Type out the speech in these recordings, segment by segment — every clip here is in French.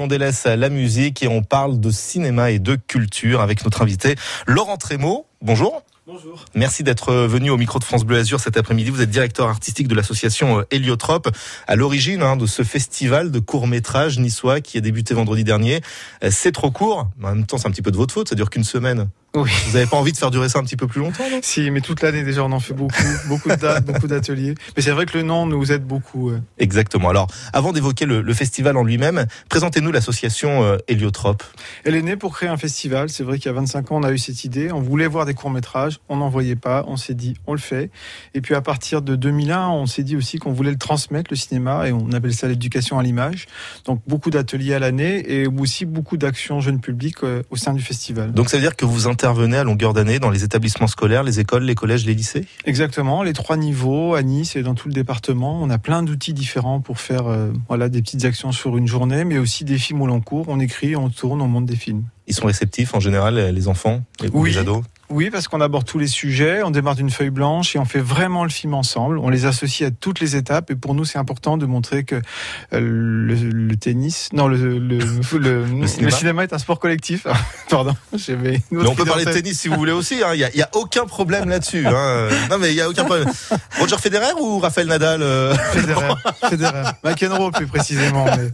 On délaisse la musique et on parle de cinéma et de culture avec notre invité Laurent Trémaud. Bonjour. Bonjour. Merci d'être venu au micro de France Bleu Azur cet après-midi. Vous êtes directeur artistique de l'association euh, Héliotrope, à l'origine hein, de ce festival de court-métrage niçois qui a débuté vendredi dernier. Euh, c'est trop court, mais en même temps c'est un petit peu de votre faute, ça dure qu'une semaine. Oui. Vous n'avez pas envie de faire durer ça un petit peu plus longtemps non? Si, mais toute l'année déjà on en fait beaucoup, beaucoup de dates, beaucoup d'ateliers. Mais c'est vrai que le nom nous aide beaucoup. ouais. Exactement. Alors, avant d'évoquer le, le festival en lui-même, présentez-nous l'association euh, Héliotrope. Elle est née pour créer un festival. C'est vrai qu'il y a 25 ans on a eu cette idée. On voulait voir des courts on n'en voyait pas. On s'est dit on le fait. Et puis à partir de 2001, on s'est dit aussi qu'on voulait le transmettre le cinéma et on appelle ça l'éducation à l'image. Donc beaucoup d'ateliers à l'année et aussi beaucoup d'actions jeunes publics euh, au sein du festival. Donc ça veut dire que vous intervenez à longueur d'année dans les établissements scolaires, les écoles, les collèges, les lycées? Exactement, les trois niveaux à Nice et dans tout le département. On a plein d'outils différents pour faire euh, voilà des petites actions sur une journée, mais aussi des films au long cours. On écrit, on tourne, on monte des films. Ils sont réceptifs en général, les enfants, Oui. les ados? Oui, parce qu'on aborde tous les sujets, on démarre d'une feuille blanche et on fait vraiment le film ensemble. On les associe à toutes les étapes et pour nous c'est important de montrer que euh, le, le tennis, non le le, le, le cinéma. cinéma. est un sport collectif. Pardon, j'avais Mais on peut parler de tennis si vous voulez aussi. hein. Il n'y a, aucun problème là-dessus. hein. Non, mais il y a aucun problème. Roger Federer ou Raphaël Nadal euh? Federer, Federer, McEnroe plus précisément. mais-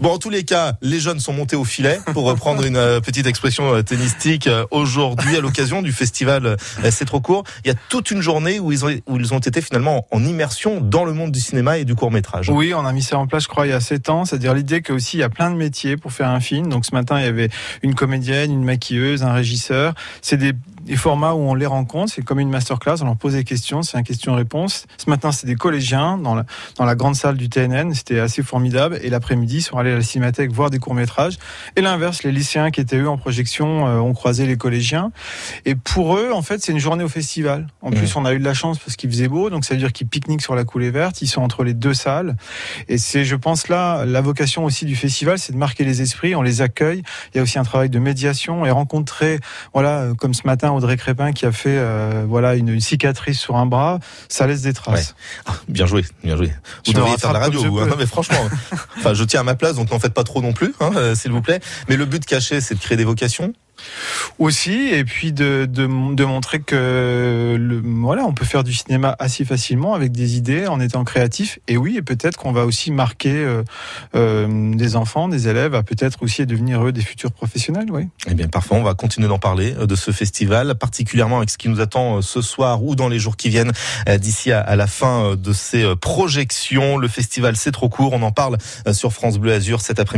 Bon, en tous les cas, les jeunes sont montés au filet pour reprendre une euh, petite expression tennistique aujourd'hui à l'occasion du festival euh, C'est trop court. Il y a toute une journée où ils ont, été finalement en immersion dans le monde du cinéma et du court métrage. Oui, on a mis ça en place, je crois, il y a 7 ans. C'est-à-dire l'idée qu'aussi, il y a plein de métiers pour faire un film. Donc ce matin, il y avait une comédienne, une maquilleuse, un régisseur. C'est des, des formats où on les rencontre. C'est comme une masterclass. On leur pose des questions. C'est un question-réponse. Ce matin, c'est des collégiens dans la, dans la grande salle du TNN. C'était assez formidable. Et l'après-midi, ils sont allés à la cinémathèque voir des courts-métrages. Et l'inverse, les lycéens qui étaient eux en projection euh, ont croisé les collégiens. Et pour eux, en fait, c'est une journée au festival. En Mmh. plus, on a eu de la chance parce qu'il faisait beau. Donc ça veut dire qu'ils pique-niquent sur la coulée verte. Ils sont entre les deux salles. Et c'est, je pense là, la vocation aussi du festival, c'est de marquer les esprits. On les accueille. Il y a aussi un travail de médiation et rencontrer, voilà, euh, comme ce matin Audrey Crépin qui a fait, euh, voilà, une, une cicatrice sur un bras, ça laisse des traces. Ah, bien joué, bien joué. Vous devriez faire la radio, vous, hein. mais franchement, enfin, je tiens à ma place, donc n'en faites pas trop non plus, hein, euh, s'il vous plaît. Mais le but caché, c'est de créer des vocations. Aussi, et puis de, montrer que, voilà, on peut faire du cinéma assez facilement avec des idées en étant créatif. Et oui, et peut-être qu'on va aussi marquer euh, euh, des enfants, des élèves, à peut-être aussi devenir eux des futurs professionnels, oui. Eh bien, parfois, on va continuer d'en parler euh, de ce festival, particulièrement avec ce qui nous attend ce soir ou dans les jours qui viennent d'ici à, la fin de ces projections. Le festival, c'est trop court. On en parle sur France Bleu Azur cet après-midi.